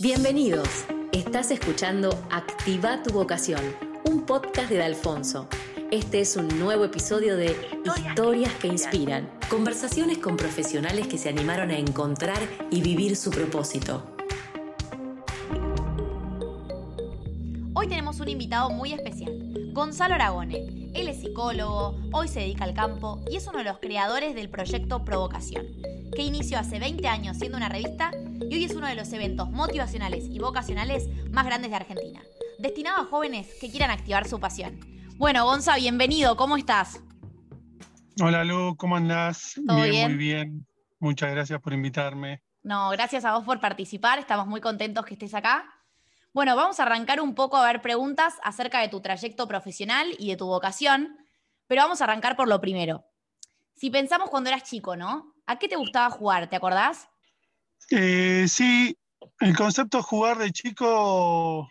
Bienvenidos. Estás escuchando Activa tu vocación, un podcast de Alfonso. Este es un nuevo episodio de Historias que inspiran. Conversaciones con profesionales que se animaron a encontrar y vivir su propósito. Hoy tenemos un invitado muy especial, Gonzalo Aragone. Él es psicólogo, hoy se dedica al campo y es uno de los creadores del proyecto Provocación, que inició hace 20 años siendo una revista y hoy es uno de los eventos motivacionales y vocacionales más grandes de Argentina, destinado a jóvenes que quieran activar su pasión. Bueno, Gonza, bienvenido, ¿cómo estás? Hola Lu, ¿cómo andás? bien, muy bien. Muchas gracias por invitarme. No, gracias a vos por participar, estamos muy contentos que estés acá. Bueno, vamos a arrancar un poco a ver preguntas acerca de tu trayecto profesional y de tu vocación, pero vamos a arrancar por lo primero. Si pensamos cuando eras chico, ¿no? ¿A qué te gustaba jugar? ¿Te acordás? Eh, sí, el concepto de jugar de chico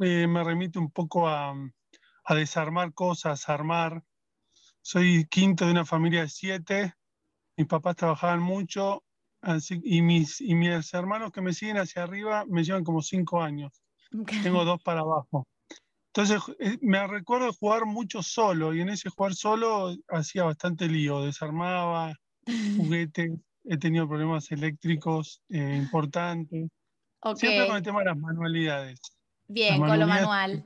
eh, me remite un poco a, desarmar cosas, a armar. Soy quinto de una familia de siete, mis papás trabajaban mucho y, mis, y mis hermanos que me siguen hacia arriba me llevan como cinco años. Tengo dos para abajo. Entonces, eh, me recuerdo jugar mucho solo y en ese jugar solo hacía bastante lío, desarmaba juguetes, he tenido problemas eléctricos eh, importantes. Siempre con el tema de las manualidades. Bien, con lo manual.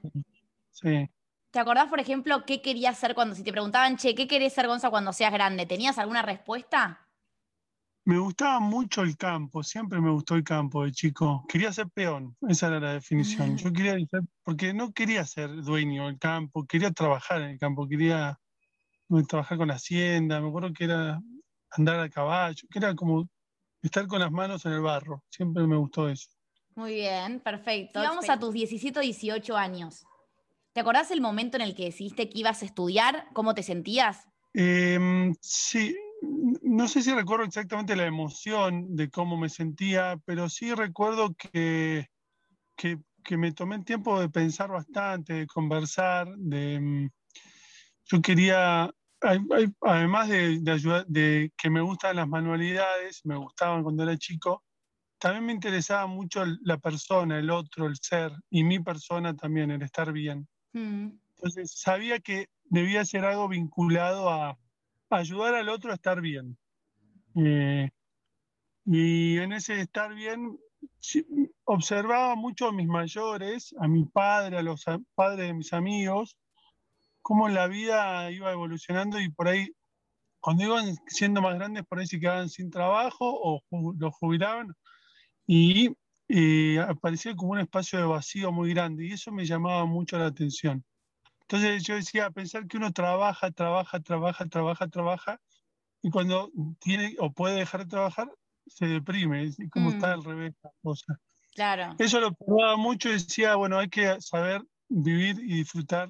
Sí. ¿Te acordás, por ejemplo, qué querías ser cuando, si te preguntaban, che, ¿qué querés ser, Gonza, cuando seas grande? ¿Tenías alguna respuesta? Me gustaba mucho el campo, siempre me gustó el campo de chico. Quería ser peón, esa era la definición. Yo quería ser, porque no quería ser dueño del campo, quería trabajar en el campo, quería trabajar con la hacienda, me acuerdo que era andar a caballo, que era como estar con las manos en el barro, siempre me gustó eso. Muy bien, perfecto. vamos a tus 17 o 18 años. ¿Te acordás el momento en el que decidiste que ibas a estudiar? ¿Cómo te sentías? Em, sí, no sé si recuerdo exactamente la emoción de cómo me sentía, pero sí recuerdo que, que, me tomé el tiempo de pensar bastante, de conversar, de... Mm, yo quería, además de, de, de que me gustan las manualidades, me gustaban cuando era chico, también me interesaba mucho la persona, el otro, el ser, y mi persona también, el estar bien. Mm. Entonces sabía que debía ser algo vinculado a, ayudar al otro a estar bien. Eh, y en ese estar bien, observaba mucho a mis mayores, a mi padre, a los padres de mis amigos, cómo la vida iba evolucionando y por ahí, cuando iban siendo más grandes, por ahí se quedaban sin trabajo o los jubilaban y aparecía como un espacio de vacío muy grande y eso me llamaba mucho la atención. Entonces yo decía, pensar que uno trabaja, trabaja, trabaja, trabaja, trabaja, y cuando tiene o puede dejar de trabajar, se deprime, es como está mm. al revés la cosa. Claro. Eso lo probaba mucho decía, bueno, hay que saber vivir y disfrutar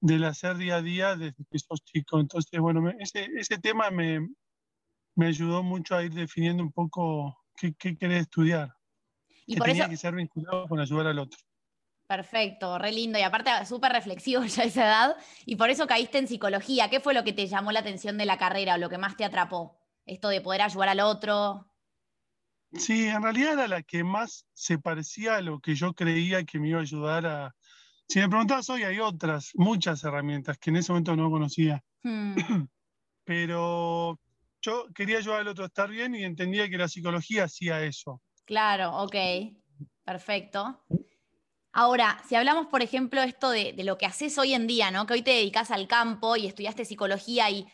del hacer día a día desde que sos chico. Entonces, bueno, ese, ese tema me, me ayudó mucho a ir definiendo un poco qué, qué querés estudiar. Y que tenía que ser vinculado con ayudar al otro. Perfecto, re lindo y aparte súper reflexivo ya a esa edad. Y por eso caíste en psicología. ¿Qué fue lo que te llamó la atención de la carrera o lo que más te atrapó? Esto de poder ayudar al otro. Sí, en realidad era la que más se parecía a lo que yo creía que me iba a ayudar a... Si me preguntabas hoy, hay otras, muchas herramientas que en ese momento no conocía. Hmm. Pero yo quería ayudar al otro a estar bien y entendía que la psicología hacía eso. Claro, ok. Perfecto. Ahora, si hablamos, por ejemplo, esto de, lo que haces hoy en día, ¿no? Que hoy te dedicas al campo y estudiaste psicología y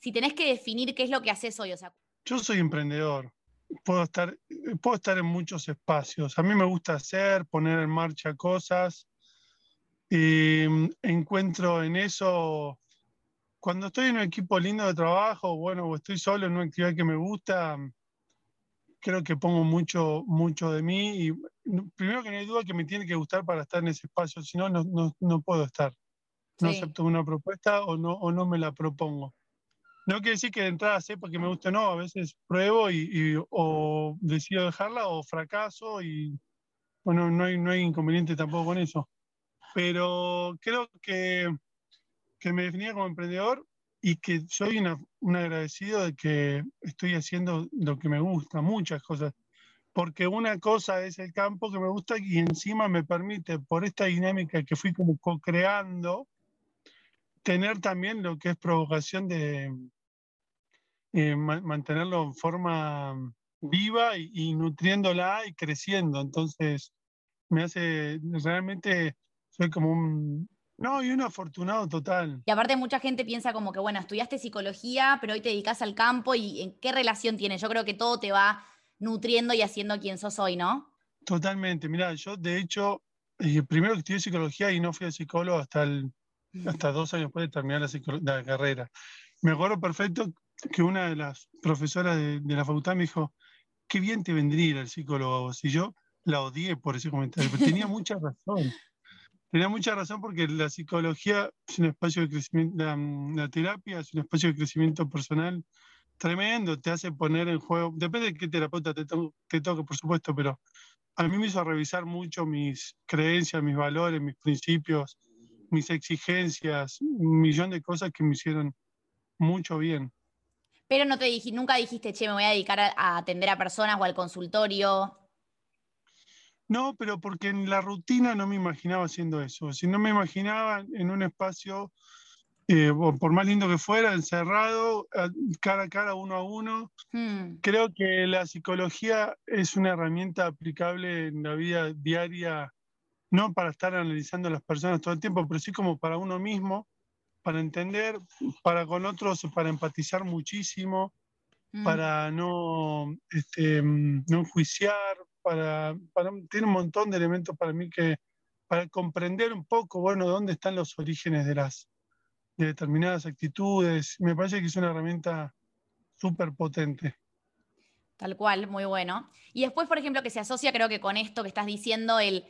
si tenés que definir qué es lo que haces hoy, o sea. Yo soy emprendedor. Puedo estar, puedo estar en muchos espacios. A mí me gusta hacer, poner en marcha cosas. Em, encuentro en eso, cuando estoy en un equipo lindo de trabajo, bueno, o estoy solo en una actividad que me gusta, creo que pongo mucho, mucho de mí y primero que no hay duda que me tiene que gustar para estar en ese espacio, si no, no, no puedo estar. No acepto una propuesta o no, o no me la propongo. No quiere decir que de entrada sepa que me guste o no, a veces pruebo y, o decido dejarla o fracaso y bueno, no hay, no hay inconveniente tampoco con eso. Pero creo que, que me definía como emprendedor y que soy un agradecido de que estoy haciendo lo que me gusta, muchas cosas. porque una cosa es el campo que me gusta y encima me permite, por esta dinámica que fui como co-creando, tener también lo que es provocación de eh, mantenerlo en forma viva y, nutriéndola y creciendo. Entonces, me hace, realmente, soy como un, no, y un afortunado total. Y aparte mucha gente piensa como que, bueno, estudiaste psicología, pero hoy te dedicas al campo y en qué relación tiene. Yo creo que todo te va nutriendo y haciendo quien sos hoy, ¿no? Totalmente. Mira, yo de hecho, eh, primero que estudié psicología y no fui a psicólogo hasta, el, hasta dos años después de terminar la, carrera. Me acuerdo perfecto que una de las profesoras de, la facultad me dijo, qué bien te vendría al psicólogo. Y yo la odié por ese comentario, pero tenía mucha razón. Tenía mucha razón porque la psicología es un espacio de crecimiento, la, terapia es un espacio de crecimiento personal tremendo, te hace poner en juego, depende de qué terapeuta te, te toque, por supuesto, pero a mí me hizo revisar mucho mis creencias, mis valores, mis principios, mis exigencias, un millón de cosas que me hicieron mucho bien. Pero no te dije, nunca dijiste, che, me voy a dedicar a atender a personas o al consultorio. No, pero porque en la rutina no me imaginaba haciendo eso. Si no me imaginaba en un espacio, eh, por más lindo que fuera, encerrado, cara a cara, uno a uno. Hmm. Creo que la psicología es una herramienta aplicable en la vida diaria, no para estar analizando a las personas todo el tiempo, pero sí como para uno mismo, para entender, para con otros, para empatizar muchísimo, hmm. para no, este, no enjuiciar, para, tiene un montón de elementos para mí que, para comprender un poco, bueno, dónde están los orígenes de las de determinadas actitudes. Me parece que es una herramienta súper potente. Tal cual, muy bueno. Y después, por ejemplo, que se asocia, creo que con esto que estás diciendo, el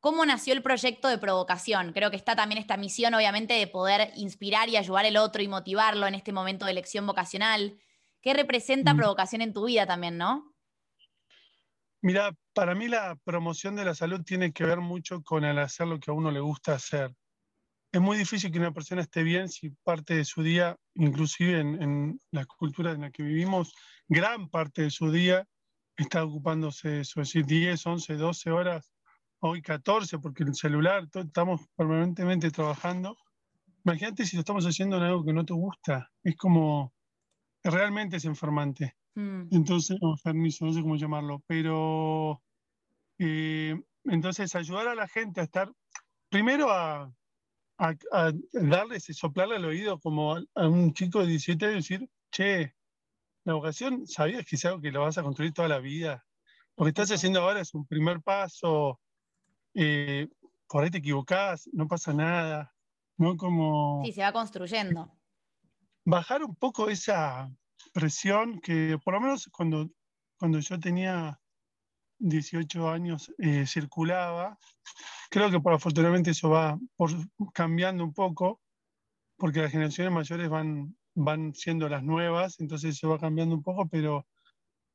cómo nació el proyecto de provocación. Creo que está también esta misión, obviamente, de poder inspirar y ayudar al otro y motivarlo en este momento de elección vocacional. ¿Qué representa mm. provocación en tu vida también, no? Mira, para mí la promoción de la salud tiene que ver mucho con el hacer lo que a uno le gusta hacer. Es muy difícil que una persona esté bien si parte de su día, inclusive en, la cultura en la que vivimos, gran parte de su día está ocupándose de eso, es decir, 10, 11, 12 horas, hoy 14, porque el celular, estamos permanentemente trabajando. Imagínate si lo estamos haciendo en algo que no te gusta, es como, realmente es enfermante. Mm. Entonces, no, permiso, no sé cómo llamarlo, pero eh, entonces ayudar a la gente a estar, primero a, a, a darles, soplarle al oído como a, un chico de 17 años y decir, che, la vocación, ¿sabías que es algo que lo vas a construir toda la vida? Lo que estás haciendo ahora es un primer paso, eh, por ahí te equivocás, no pasa nada, ¿no? Como... Sí, se va construyendo. Bajar un poco esa, presión que por lo menos cuando, cuando yo tenía 18 años eh, circulaba. Creo que por afortunadamente eso va cambiando un poco, porque las generaciones mayores van, van siendo las nuevas, entonces se va cambiando un poco, pero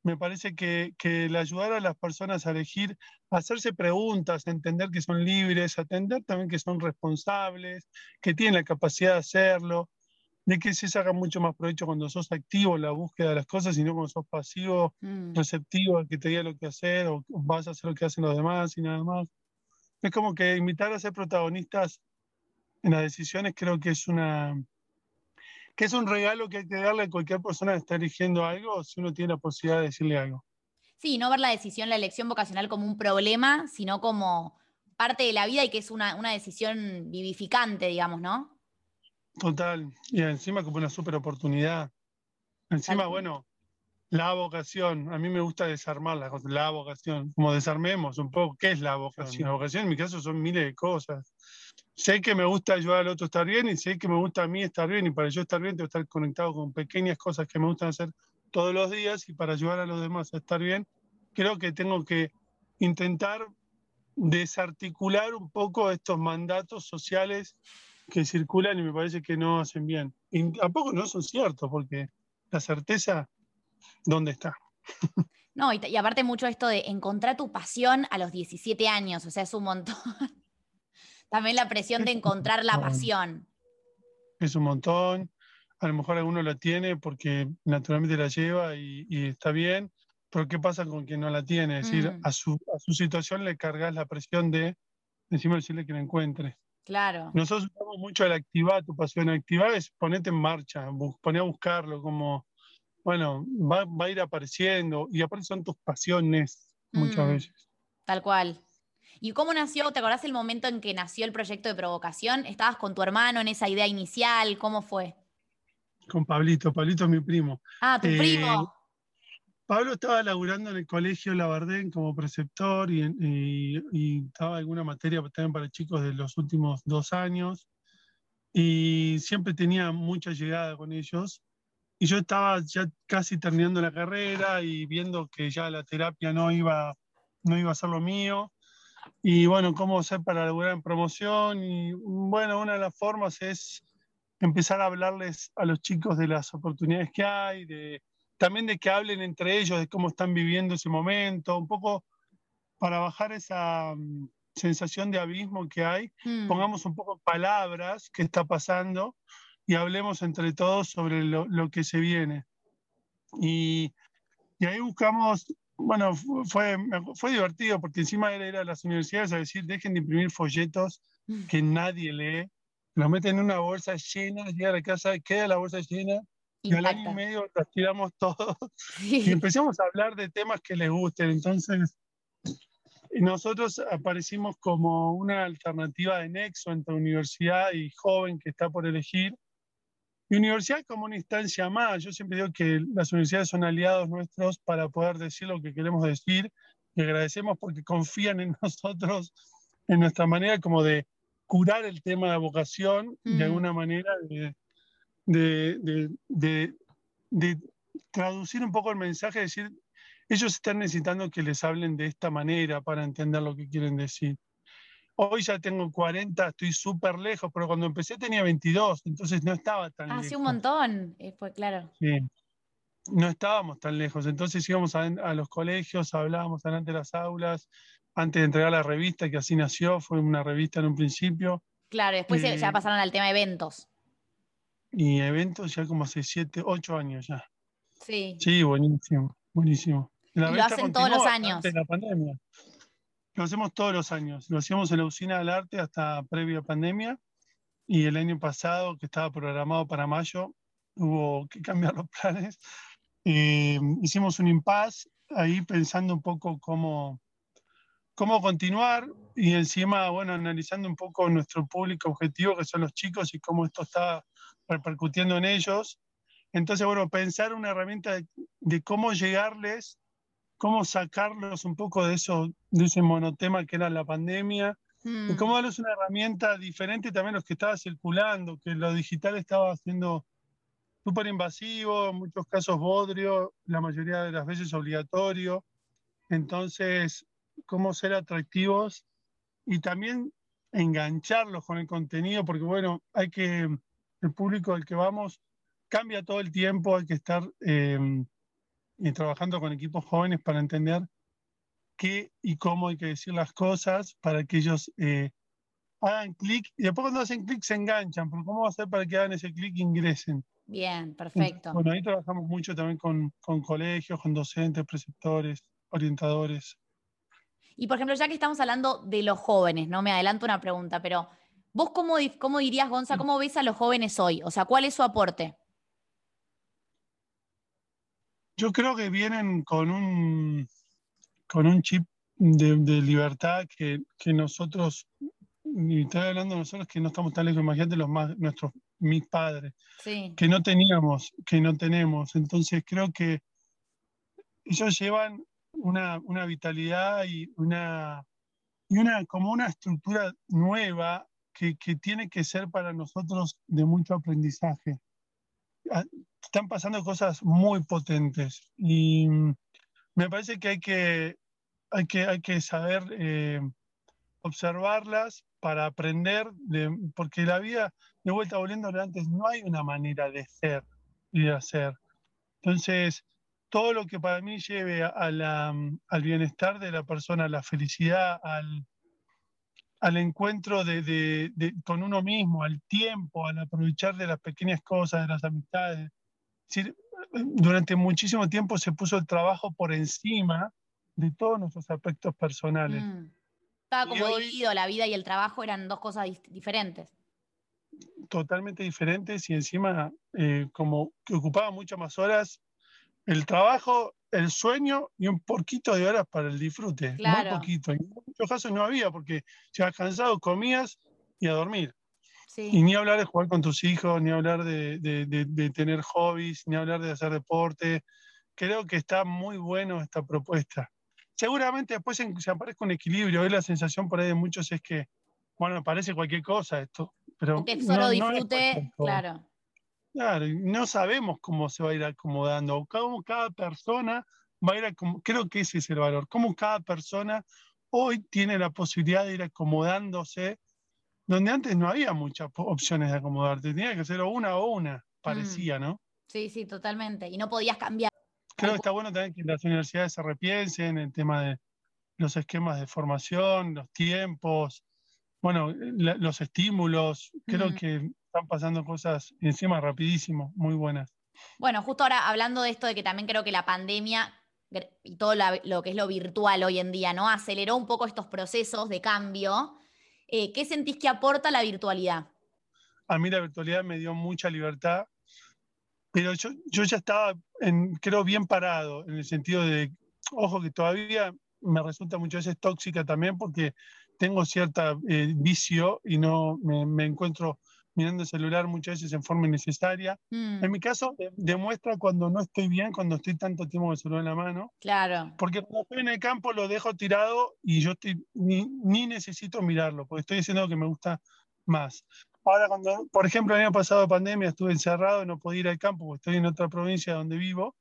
me parece que, que el ayudar a las personas a elegir, hacerse preguntas, entender que son libres, a entender también que son responsables, que tienen la capacidad de hacerlo, de que se saca mucho más provecho cuando sos activo en la búsqueda de las cosas y no cuando sos pasivo, mm. receptivo a que te diga lo que hacer o vas a hacer lo que hacen los demás y nada más. Es como que invitar a ser protagonistas en las decisiones creo que es una que es un regalo que hay que darle a cualquier persona que está eligiendo algo si uno tiene la posibilidad de decirle algo. Sí, no ver la decisión, la elección vocacional como un problema, sino como parte de la vida y que es una, una decisión vivificante, digamos, ¿no? Total, y encima como una super oportunidad. Encima, bueno, la vocación, a mí me gusta desarmar la, la vocación, como desarmemos un poco, ¿qué es la vocación? La vocación en mi caso son miles de cosas. Sé que me gusta ayudar al otro a estar bien y sé que me gusta a mí estar bien y para yo estar bien tengo que estar conectado con pequeñas cosas que me gustan hacer todos los días y para ayudar a los demás a estar bien, creo que tengo que intentar desarticular un poco estos mandatos sociales que circulan y me parece que no hacen bien. Y tampoco no son ciertos, porque la certeza, ¿dónde está? No, y, aparte mucho esto de encontrar tu pasión a los 17 años, o sea, es un montón. También la presión de encontrar la pasión. Es un montón. A lo mejor alguno la tiene porque naturalmente la lleva y, está bien. pero ¿qué pasa con quien no la tiene? Es decir, Mm. a su, a su situación le cargas la presión de encima decirle que la encuentre. Claro. Nosotros usamos mucho el activar tu pasión. Activar es ponerte en marcha, poner a buscarlo, como, bueno, va, va a ir apareciendo. Y aparte son tus pasiones muchas Mm. veces. Tal cual. ¿Y cómo nació? ¿Te acordás el momento en que nació el proyecto de provocación? ¿Estabas con tu hermano en esa idea inicial? ¿Cómo fue? Con Pablito, Pablito es mi primo. Ah, tu Eh, primo. Pablo estaba laburando en el colegio Labardén como preceptor y, y, y estaba alguna materia también para chicos de los últimos dos años. Y siempre tenía mucha llegada con ellos. Y yo estaba ya casi terminando la carrera y viendo que ya la terapia no iba, no iba a ser lo mío. Y bueno, cómo hacer para laburar en promoción. Y bueno, una de las formas es empezar a hablarles a los chicos de las oportunidades que hay, de, también de que hablen entre ellos de cómo están viviendo ese momento, un poco para bajar esa mm, sensación de abismo que hay, Mm. pongamos un poco palabras qué está pasando y hablemos entre todos sobre lo, lo que se viene. Y, y ahí buscamos, bueno, fu- fue, fue divertido porque encima era ir a las universidades a decir, dejen de imprimir folletos Mm. que nadie lee, los meten en una bolsa llena, llega a la casa, queda la bolsa llena y al año y medio las tiramos todos y Sí. empezamos a hablar de temas que les gusten. Entonces, y nosotros aparecimos como una alternativa de nexo entre universidad y joven que está por elegir. Y universidad como una instancia más. Yo siempre digo que las universidades son aliados nuestros para poder decir lo que queremos decir. Y agradecemos porque confían en nosotros, en nuestra manera como de curar el tema de vocación, Mm. de alguna manera, de, de, de- de- de traducir un poco el mensaje, decir, ellos están necesitando que les hablen de esta manera para entender lo que quieren decir. Hoy ya tengo 40, estoy súper lejos, pero cuando empecé tenía 22, entonces no estaba tan Ah, sí, lejos. un montón. Eh, Fue claro. Sí. No estábamos tan lejos, entonces íbamos a, a los colegios, hablábamos delante de las aulas, antes de entregar la revista, que así nació, fue una revista en un principio, Claro, después se- ya Eh, pasaron al tema de eventos. Y eventos ya como hace 7, 8 años ya. Sí. Sí, buenísimo, buenísimo. La Y lo hacen todos los años. de la pandemia. Lo hacemos todos los años. Lo hacíamos en la Usina del Arte hasta previa pandemia. Y el año pasado, que estaba programado para mayo, hubo que cambiar los planes. Eh, hicimos un impasse ahí pensando un poco cómo, cómo continuar y encima, bueno, analizando un poco nuestro público objetivo, que son los chicos, y cómo esto está repercutiendo en ellos. Entonces, bueno, pensar una herramienta de, de cómo llegarles, cómo sacarlos un poco de, eso, de ese monotema que era la pandemia, y Mm. cómo darles una herramienta diferente también a los que estaba circulando, que lo digital estaba siendo súper invasivo, en muchos casos bodrio, la mayoría de las veces obligatorio. Entonces, cómo ser atractivos y también engancharlos con el contenido, porque bueno, hay que, el público al que vamos cambia todo el tiempo, hay que estar eh, trabajando con equipos jóvenes para entender qué y cómo hay que decir las cosas para que ellos eh, hagan clic y después cuando hacen clic se enganchan, pero ¿cómo va a hacer para que hagan ese clic e ingresen? Bien, perfecto. Bueno, ahí trabajamos mucho también con, con colegios, con docentes, preceptores, orientadores. Y por ejemplo, ya que estamos hablando de los jóvenes, no me adelanto una pregunta, pero vos cómo, cómo dirías, Gonza, cómo ves a los jóvenes hoy? O sea, ¿cuál es su aporte? Yo creo que vienen con un, con un chip de, de libertad que, que nosotros, y estoy hablando de nosotros que no estamos tan lejos, imagínate los más, nuestros, mis padres, Sí. que no teníamos, que no tenemos. Entonces creo que ellos llevan una, una vitalidad y una, y una, como una estructura nueva que, tiene que ser para nosotros de mucho aprendizaje. Ah, Están pasando cosas muy potentes y mm, me parece que hay que, hay que, hay que saber eh, observarlas para aprender, de, porque la vida, de vuelta volviendo antes, no hay una manera de ser y de hacer. Entonces, todo lo que para mí lleve a la, al bienestar de la persona, a la felicidad, al, al encuentro de, de, de, con uno mismo, al tiempo, al aprovechar de las pequeñas cosas, de las amistades. Es decir, durante muchísimo tiempo se puso el trabajo por encima de todos nuestros aspectos personales. Mm. Estaba como dividido, la vida y el trabajo eran dos cosas diferentes. Totalmente diferentes y encima eh, como que ocupaba muchas más horas el trabajo, el sueño y un poquito de horas para el disfrute. Muy poquito. En muchos casos no había porque ya cansado, comías y a dormir. Y ni hablar de jugar con tus hijos, ni hablar de, tener hobbies, ni hablar de hacer deporte. Creo que está muy bueno esta propuesta. Seguramente después se aparezca un equilibrio. Hoy la sensación por ahí de muchos es que, bueno, parece cualquier cosa esto. Pero que solo disfrute, claro. Claro, no sabemos cómo se va a ir acomodando, cómo cada persona va a ir acomodando, creo que ese es el valor, cómo cada persona hoy tiene la posibilidad de ir acomodándose, donde antes no había muchas opciones de acomodarte, tenía que ser una o una, mm. parecía, ¿no? Sí, sí, totalmente, y no podías cambiar. Creo que está bueno también que las universidades se repiensen el tema de los esquemas de formación, los tiempos, bueno, los estímulos, creo que están pasando cosas encima rapidísimo, muy buenas. Bueno, justo ahora hablando de esto de que también creo que la pandemia y todo lo que es lo virtual hoy en día, ¿no? Aceleró un poco estos procesos de cambio. Eh, ¿Qué sentís que aporta la virtualidad? A mí la virtualidad me dio mucha libertad, pero yo, yo ya estaba, en, creo, bien parado, en el sentido de, ojo, que todavía me resulta muchas veces tóxica también porque tengo cierta eh, vicio y no me, me encuentro mirando el celular muchas veces en forma innecesaria. Mm. En mi caso, demuestra cuando no estoy bien, cuando estoy tanto tiempo con el celular en la mano. Claro. Porque cuando estoy en el campo lo dejo tirado y yo estoy, ni, ni necesito mirarlo, porque estoy haciendo lo que me gusta más. Ahora, cuando, por ejemplo, el año pasado pandemia estuve encerrado, no podía ir al campo, porque estoy en otra provincia donde vivo.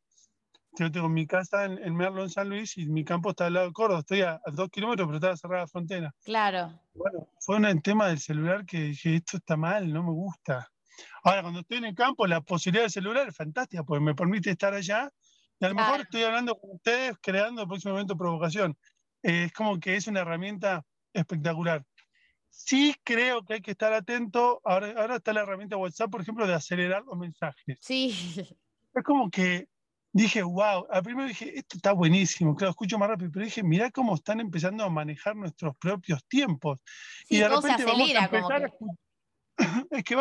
Yo tengo mi casa en, en Merlo, en San Luis, y mi campo está al lado de Córdoba. Estoy a, dos kilómetros, pero está cerrada la frontera. Claro. Bueno, fue un tema del celular que dije, esto está mal, no me gusta. Ahora, cuando estoy en el campo, la posibilidad del celular es fantástica, porque me permite estar allá. Y a lo mejor estoy hablando con ustedes, creando el próximo momento provocación. Eh, es como que es una herramienta espectacular. Sí creo que hay que estar atento. Ahora, ahora está la herramienta WhatsApp, por ejemplo, de acelerar los mensajes. Sí. Es como que dije, wow, al primero dije, esto está buenísimo, claro, escucho más rápido, pero dije, mirá cómo están empezando a manejar nuestros propios tiempos. y de repente vamos a empezar es que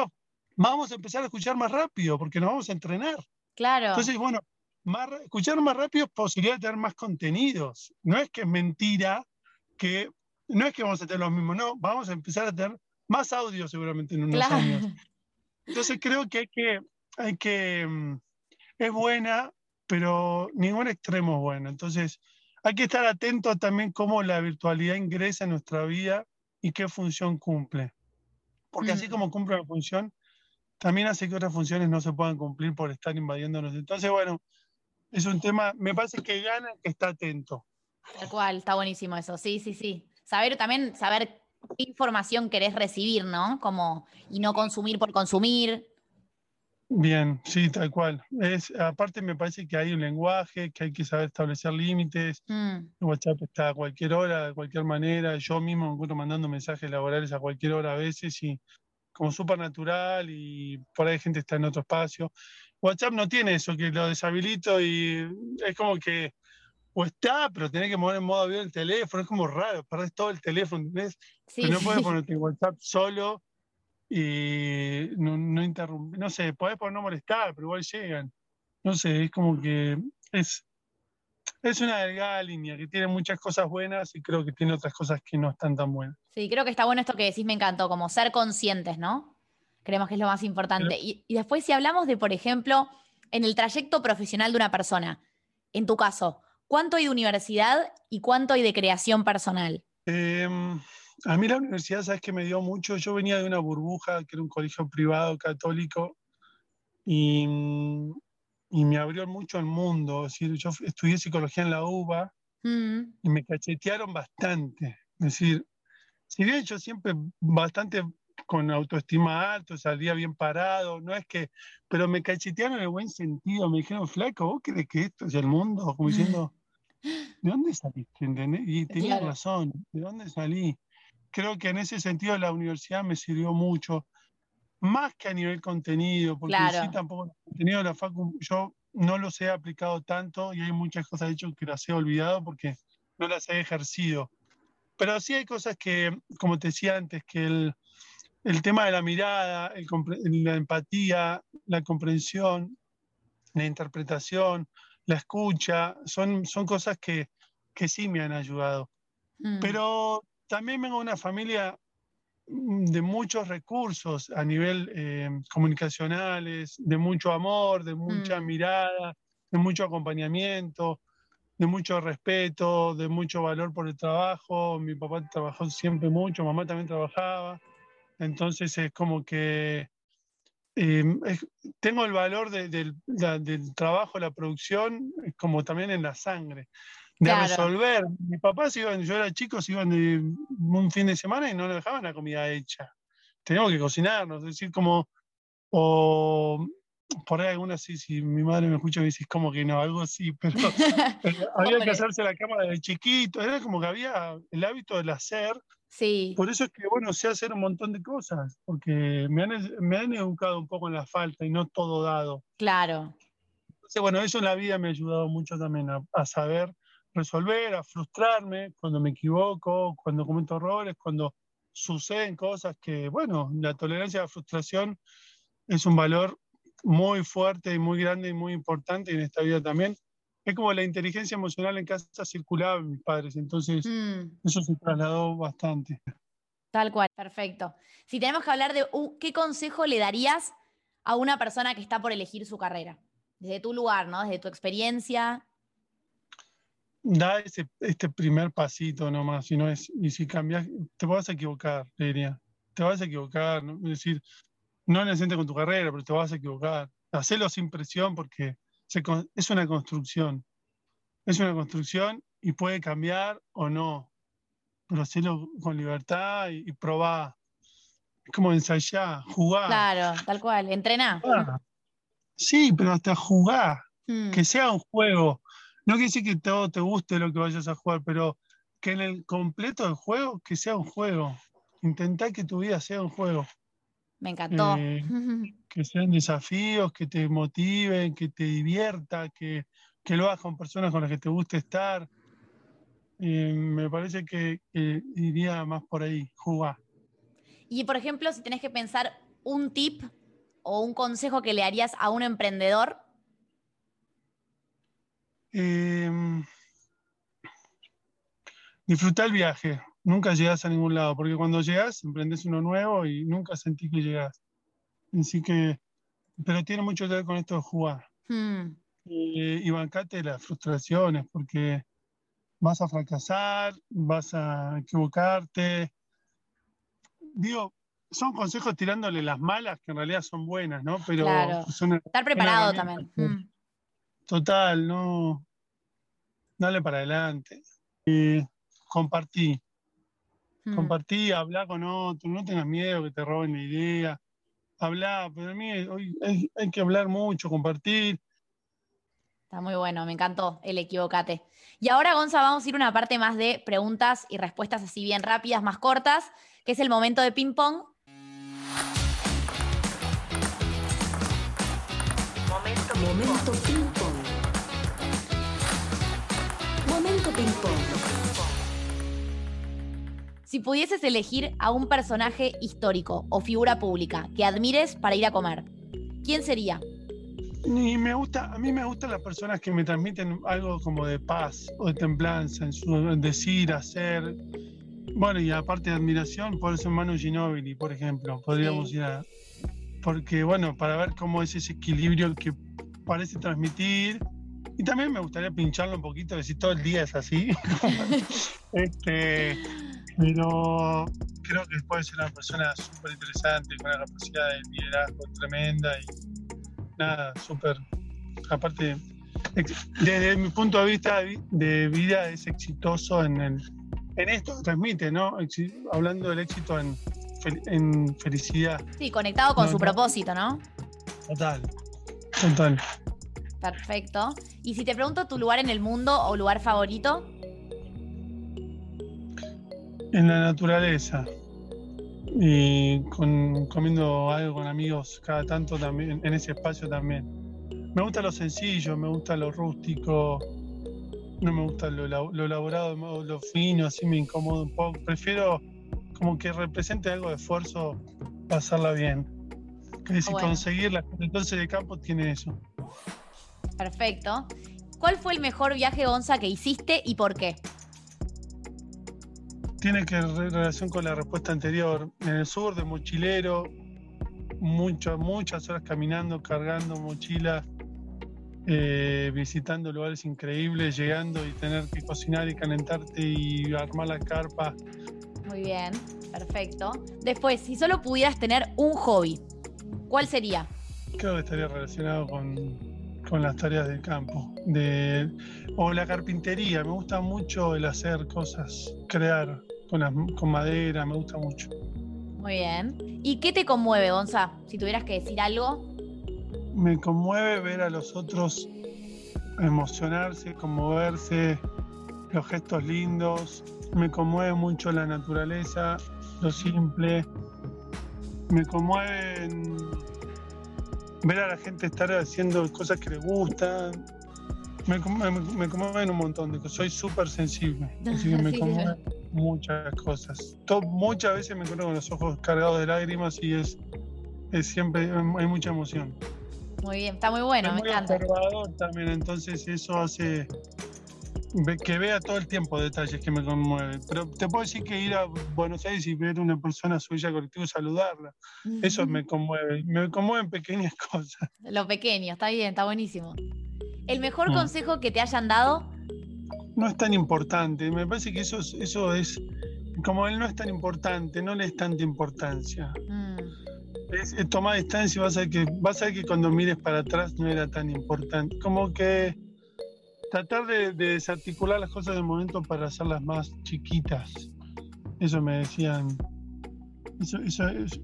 vamos a empezar a escuchar más rápido, porque nos vamos a entrenar. Claro. Entonces, bueno, escuchar más rápido es posibilidad de tener más contenidos. No es que es mentira que, no es que vamos a tener los mismos, no, vamos a empezar a tener más audio seguramente en unos años. Entonces creo que hay que, hay que, mm, es buena, pero ningún extremo es bueno. Entonces, hay que estar atento a también cómo la virtualidad ingresa en nuestra vida y qué función cumple. Porque así mm. como cumple una función, también hace que otras funciones no se puedan cumplir por estar invadiéndonos. Entonces, bueno, es un tema, me parece que gana que está atento. Tal cual, está buenísimo eso. Sí, sí, sí. Saber también, saber qué información querés recibir, ¿no? Como, y no consumir por consumir, Bien, sí, tal cual. Es, aparte me parece que hay un lenguaje, que hay que saber establecer límites. Mm. WhatsApp está a cualquier hora, de cualquier manera. Yo mismo me encuentro mandando mensajes laborales a cualquier hora a veces y como súper natural y por ahí gente está en otro espacio. WhatsApp no tiene eso, que lo deshabilito y es como que o está, pero tenés que mover en modo avión el teléfono, es como raro, perdés todo el teléfono, ¿entendés? pero no puedes ponerte WhatsApp solo y no, no interrumpir, no sé, podés por no molestar, pero igual llegan. No sé, es como que es, es una delgada línea que tiene muchas cosas buenas y creo que tiene otras cosas que no están tan buenas. Sí, creo que está bueno esto que decís, me encantó, como ser conscientes, ¿no? Creemos que es lo más importante. y, y, después si hablamos de, por ejemplo, en el trayecto profesional de una persona, en tu caso, ¿cuánto hay de universidad y cuánto hay de creación personal? Eh, a mí la universidad, ¿sabes que me dio mucho? Yo venía de una burbuja, que era un colegio privado católico, y, y me abrió mucho el mundo. Es decir, yo estudié psicología en la UBA mm. y me cachetearon bastante. Es decir, si bien yo siempre bastante con autoestima alta, salía bien parado, no es que, pero me cachetearon en el buen sentido, me dijeron, flaco, ¿vos crees que esto es el mundo? Como diciendo, ¿de dónde saliste? Y tenía razón, ¿de dónde salí? Creo que en ese sentido la universidad me sirvió mucho, más que a nivel contenido, porque sí tampoco el contenido de la facu, yo no los he aplicado tanto y hay muchas cosas, de hecho, que las he olvidado porque no las he ejercido. Pero sí hay cosas que, como te decía antes, que el, el tema de la mirada, la empatía, la comprensión, la interpretación, la escucha, son, son cosas que, que sí me han ayudado. Mm. Pero también vengo de una familia mm, de muchos recursos a nivel eh, comunicacionales, de mucho amor, de mucha mm. mirada, de mucho acompañamiento, de mucho respeto, de mucho valor por el trabajo. Mi papá trabajó siempre mucho, mamá también trabajaba. Entonces es como que em, tengo el valor del trabajo, la producción, como también en la sangre, de resolver. Mis papás iban, yo era chico, se iban de un fin de semana y no nos dejaban la comida hecha. Teníamos que cocinarnos, es decir, como, o por ahí algunas sí, si mi madre me escucha me dice, como que no, algo así, pero, había que hacerse la cama de chiquito, era como que había el hábito del hacer Sí. Por eso es que, bueno, sé hacer un montón de cosas, porque me han, me han educado un poco en la falta y no todo dado. Claro. Entonces, bueno, eso en la vida me ha ayudado mucho también a, saber resolver, a frustrarme cuando me equivoco, cuando cometo errores, cuando suceden cosas que, bueno, la tolerancia a la frustración es un valor muy fuerte y muy grande y muy importante en esta vida también es como la inteligencia emocional en casa circulaba en mis padres, entonces mm. eso se trasladó bastante. Tal cual, perfecto. Si tenemos que hablar de qué consejo le darías a una persona que está por elegir su carrera, desde tu lugar, ¿no? Desde tu experiencia. Da ese, este primer pasito nomás, si no es, y si cambias, te vas a equivocar, diría. Te vas a equivocar, ¿no? es decir, no necesariamente con tu carrera, pero te vas a equivocar. Hacelo sin presión porque es una construcción. Es una construcción y puede cambiar o no. Pero hacerlo con libertad y, probar. Es como ensayar, jugar. Claro, tal cual. Entrenar. Sí, pero hasta jugar. Hmm. Que sea un juego. No quiere decir que todo te guste lo que vayas a jugar, pero que en el completo del juego, que sea un juego. Intentar que tu vida sea un juego. Me encantó. Eh, que sean desafíos, que te motiven, que te divierta, que, lo hagas con personas con las que te guste estar. Eh, me parece que, iría más por ahí, jugar. Y por ejemplo, si tenés que pensar un tip o un consejo que le harías a un emprendedor. Eh, disfrutar el viaje nunca llegas a ningún lado, porque cuando llegas, emprendes uno nuevo y nunca sentí que llegas. Así que, pero tiene mucho que ver con esto de jugar. Hmm. y bancate las frustraciones, porque vas a fracasar, vas a equivocarte. Digo, son consejos tirándole las malas, que en realidad son buenas, ¿no? Pero estar preparado también. Hmm. Total, no. Dale para adelante. Eh, compartí. Mm. Compartí, habla con otros, no tengas miedo que te roben la idea. Habla, pero a mí hoy hay, que hablar mucho, compartir. Está muy bueno, me encantó el equivocate. Y ahora, Gonza, vamos a ir a una parte más de preguntas y respuestas así bien rápidas, más cortas, que es el momento de ping-pong. Momento ping-pong. Ping-pong. Si pudieses elegir a un personaje histórico o figura pública que admires para ir a comer, ¿quién sería? Y me gusta, a mí me gustan las personas que me transmiten algo como de paz o de templanza en su decir, hacer. Bueno, y aparte de admiración, por eso Manu Ginóbili, por ejemplo, podríamos ir a. Porque, bueno, para ver cómo es ese equilibrio que parece transmitir. Y también me gustaría pincharlo un poquito, decir todo el día es así. este, pero creo que puede ser una persona súper interesante, con una capacidad de liderazgo tremenda y nada, súper, aparte, desde mi punto de vista de vida es exitoso en, el, en esto transmite, ¿no? Hablando del éxito en, en felicidad. Sí, conectado con su propósito, ¿no? Total, total. Perfecto. Y si te pregunto tu lugar en el mundo o lugar favorito, en la naturaleza y con, comiendo algo con amigos cada tanto también, en ese espacio también. me gusta lo sencillo, me gusta lo rústico, no me gusta lo, lo elaborado, lo fino, así me incomoda un poco. Prefiero como que represente algo de esfuerzo pasarla bien. Que si conseguir la entonces de campo tiene eso. Perfecto. ¿Cuál fue el mejor viaje Gonza que hiciste y por qué? Tiene que ver relación con la respuesta anterior. En el sur, de mochilero, muchas, muchas horas caminando, cargando mochilas, eh, visitando lugares increíbles, llegando y tener que cocinar y calentarte y armar la carpa. Muy bien, perfecto. Después, si solo pudieras tener un hobby, ¿cuál sería? Creo que estaría relacionado con, con las tareas del campo. De, o la carpintería, me gusta mucho el hacer cosas, crear con, con madera, me gusta mucho. Muy bien. ¿Y qué te conmueve, Gonza? Si tuvieras que decir algo me conmueve ver a los otros emocionarse, conmoverse, los gestos lindos. Me conmueve mucho la naturaleza, lo simple. Me conmueve ver a la gente estar haciendo cosas que le gustan. Me, conmueven un montón de cosas. Soy súper sensible, así que me conmueven muchas cosas. muchas veces me encuentro con los ojos cargados de lágrimas y es, es siempre, hay mucha emoción. Muy bien, está muy bueno, me encanta. observador también, entonces eso hace que vea todo el tiempo detalles que me conmueven. Pero te puedo decir que ir a Buenos Aires y ver a una persona suya colectivo y saludarla, eso me conmueve. Me conmueven pequeñas cosas. Lo pequeño, está bien, está buenísimo. ¿El mejor mm. consejo que te hayan dado? No es tan importante. Me parece que eso, eso es, como él no es tan importante, no le es tanta importancia. Mm es, tomar distancia y vas a ver que vas a ver que cuando mires para atrás no era tan importante. Como que tratar de, desarticular las cosas del momento para hacerlas más chiquitas. Eso me decían. Eso,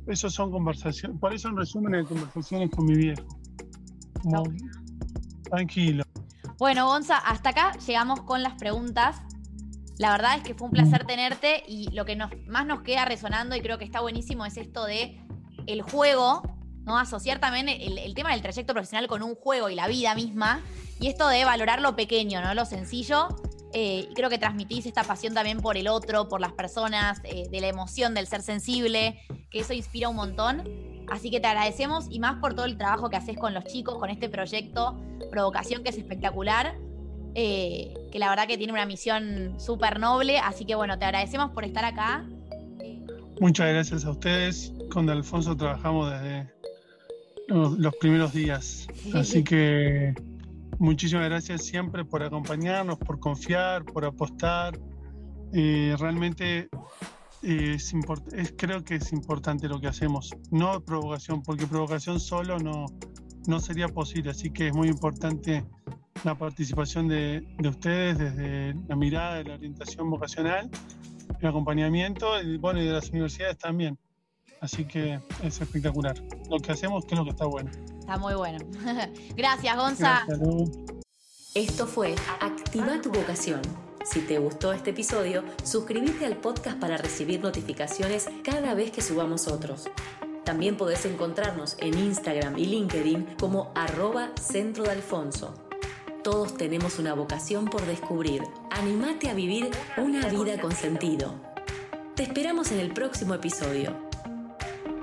eso, son conversaciones. Por eso en resumen de conversaciones con mi viejo. tranquilo. Bueno, Gonza, hasta acá llegamos con las preguntas. La verdad es que fue un placer tenerte y lo que nos, más nos queda resonando y creo que está buenísimo es esto de el juego, ¿no? Asociar también el, tema del trayecto profesional con un juego y la vida misma. Y esto de valorar lo pequeño, ¿no? Lo sencillo. Eh, creo que transmitís esta pasión también por el otro, por las personas, eh, de la emoción, del ser sensible, que eso inspira un montón. Así que te agradecemos y más por todo el trabajo que haces con los chicos, con este proyecto Provocación, que es espectacular. Eh, que la verdad que tiene una misión súper noble. Así que bueno, te agradecemos por estar acá. Muchas gracias a ustedes con Alfonso trabajamos desde los, primeros días. Así que muchísimas gracias siempre por acompañarnos, por confiar, por apostar. Eh, realmente eh, es, creo que es importante lo que hacemos. No provocación, porque provocación solo no, no sería posible. Así que es muy importante la participación de, de ustedes desde la mirada de la orientación vocacional, el acompañamiento y, bueno, y de las universidades también. Así que es espectacular. Lo que hacemos creo que está bueno. Está muy bueno. Gracias, Gonza. Esto fue Activa tu vocación. Si te gustó este episodio, suscríbete al podcast para recibir notificaciones cada vez que subamos otros. También podés encontrarnos en Instagram y LinkedIn como arroba centro de Alfonso. Todos tenemos una vocación por descubrir. Animate a vivir una vida con sentido. Te esperamos en el próximo episodio.